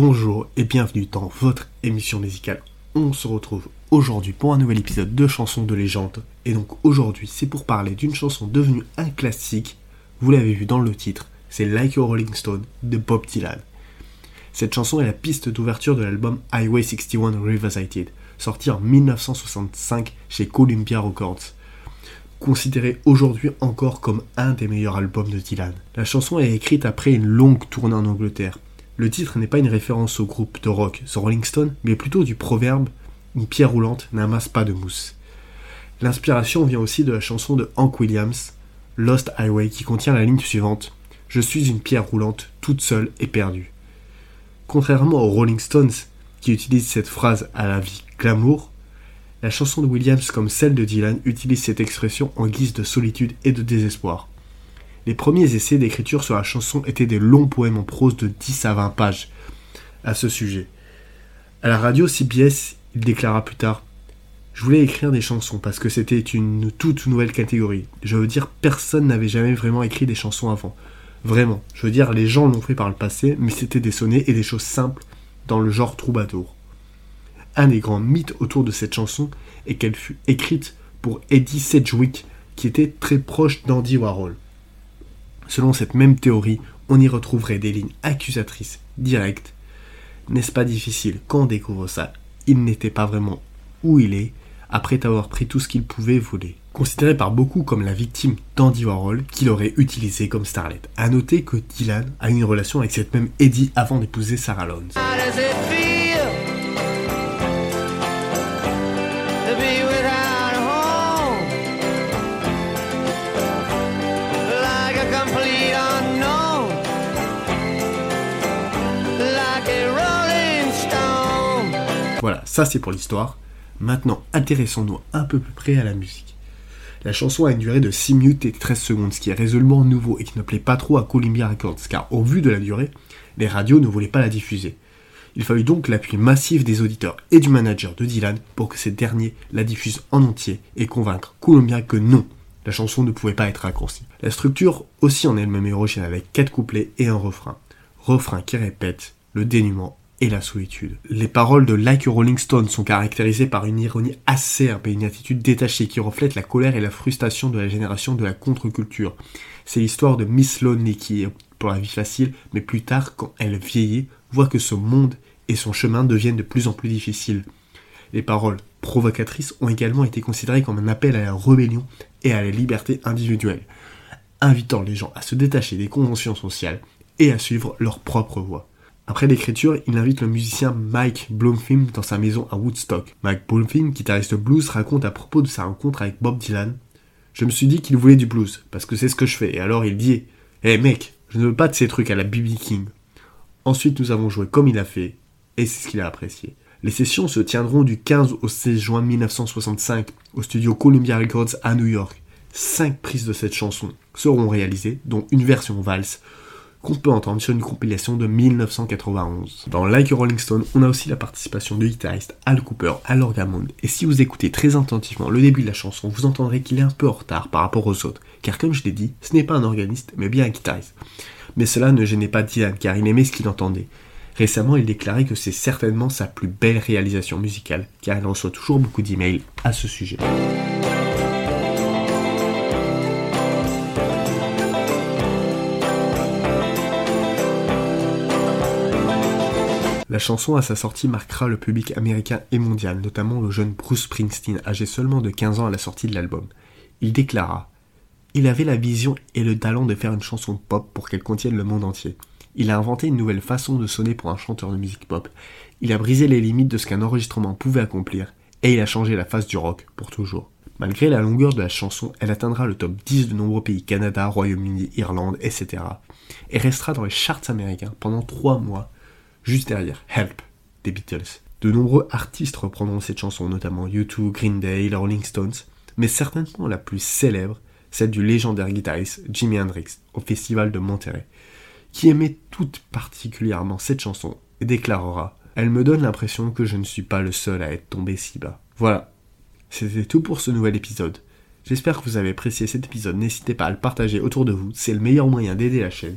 Bonjour et bienvenue dans votre émission musicale. On se retrouve aujourd'hui pour un nouvel épisode de chansons de légende. Et donc aujourd'hui c'est pour parler d'une chanson devenue un classique. Vous l'avez vu dans le titre, c'est Like a Rolling Stone de Bob Dylan. Cette chanson est la piste d'ouverture de l'album Highway 61 Revisited, sorti en 1965 chez Columbia Records considéré aujourd'hui encore comme un des meilleurs albums de Dylan. La chanson est écrite après une longue tournée en Angleterre. Le titre n'est pas une référence au groupe de rock The Rolling Stone, mais plutôt du proverbe Une pierre roulante n'amasse pas de mousse. L'inspiration vient aussi de la chanson de Hank Williams, Lost Highway, qui contient la ligne suivante Je suis une pierre roulante, toute seule et perdue. Contrairement aux Rolling Stones, qui utilisent cette phrase à la vie glamour, la chanson de Williams comme celle de Dylan utilise cette expression en guise de solitude et de désespoir. Les premiers essais d'écriture sur la chanson étaient des longs poèmes en prose de 10 à 20 pages à ce sujet. À la radio CBS, il déclara plus tard Je voulais écrire des chansons parce que c'était une toute nouvelle catégorie. Je veux dire, personne n'avait jamais vraiment écrit des chansons avant. Vraiment. Je veux dire, les gens l'ont fait par le passé, mais c'était des sonnets et des choses simples dans le genre troubadour. Un des grands mythes autour de cette chanson est qu'elle fut écrite pour Eddie Sedgwick, qui était très proche d'Andy Warhol. Selon cette même théorie, on y retrouverait des lignes accusatrices directes. N'est-ce pas difficile quand découvre ça? Il n'était pas vraiment où il est, après avoir pris tout ce qu'il pouvait voler. Considéré par beaucoup comme la victime d'Andy Warhol, qu'il aurait utilisé comme starlet. A noter que Dylan a une relation avec cette même Eddie avant d'épouser Sarah Lawrence. Voilà, ça c'est pour l'histoire. Maintenant, intéressons-nous un peu plus près à la musique. La chanson a une durée de 6 minutes et 13 secondes, ce qui est résolument nouveau et qui ne plaît pas trop à Columbia Records, car au vu de la durée, les radios ne voulaient pas la diffuser. Il fallut donc l'appui massif des auditeurs et du manager de Dylan pour que ces derniers la diffusent en entier et convaincre Columbia que non, la chanson ne pouvait pas être raccourcie. La structure aussi en elle-même est avec 4 couplets et un refrain. Refrain qui répète le dénuement et la solitude. Les paroles de Like Rolling Stone sont caractérisées par une ironie acerbe et une attitude détachée qui reflète la colère et la frustration de la génération de la contre-culture. C'est l'histoire de Miss Lonely qui pour la vie facile, mais plus tard, quand elle vieillit, voit que ce monde et son chemin deviennent de plus en plus difficiles. Les paroles provocatrices ont également été considérées comme un appel à la rébellion et à la liberté individuelle, invitant les gens à se détacher des conventions sociales et à suivre leur propre voie. Après l'écriture, il invite le musicien Mike Bloomfield dans sa maison à Woodstock. Mike Bloomfield, guitariste blues, raconte à propos de sa rencontre avec Bob Dylan Je me suis dit qu'il voulait du blues, parce que c'est ce que je fais. Et alors il dit Hé hey mec, je ne veux pas de ces trucs à la B.B. King. Ensuite, nous avons joué comme il a fait, et c'est ce qu'il a apprécié. Les sessions se tiendront du 15 au 16 juin 1965 au studio Columbia Records à New York. Cinq prises de cette chanson seront réalisées, dont une version valse, qu'on peut entendre sur une compilation de 1991. Dans Like Rolling Stone, on a aussi la participation du guitariste Al Cooper à l'orgamond. Et si vous écoutez très attentivement le début de la chanson, vous entendrez qu'il est un peu en retard par rapport aux autres, car comme je l'ai dit, ce n'est pas un organiste, mais bien un guitariste. Mais cela ne gênait pas Dylan, car il aimait ce qu'il entendait. Récemment, il déclarait que c'est certainement sa plus belle réalisation musicale, car il reçoit toujours beaucoup d'emails à ce sujet. La chanson à sa sortie marquera le public américain et mondial, notamment le jeune Bruce Springsteen, âgé seulement de 15 ans à la sortie de l'album. Il déclara Il avait la vision et le talent de faire une chanson pop pour qu'elle contienne le monde entier. Il a inventé une nouvelle façon de sonner pour un chanteur de musique pop. Il a brisé les limites de ce qu'un enregistrement pouvait accomplir, et il a changé la face du rock pour toujours. Malgré la longueur de la chanson, elle atteindra le top 10 de nombreux pays Canada, Royaume-Uni, Irlande, etc. et restera dans les charts américains pendant 3 mois juste derrière Help des Beatles. De nombreux artistes reprendront cette chanson, notamment U2, Green Day, Rolling Stones, mais certainement la plus célèbre, celle du légendaire guitariste Jimi Hendrix au festival de Monterrey, qui aimait tout particulièrement cette chanson et déclarera Elle me donne l'impression que je ne suis pas le seul à être tombé si bas. Voilà, c'était tout pour ce nouvel épisode. J'espère que vous avez apprécié cet épisode, n'hésitez pas à le partager autour de vous, c'est le meilleur moyen d'aider la chaîne.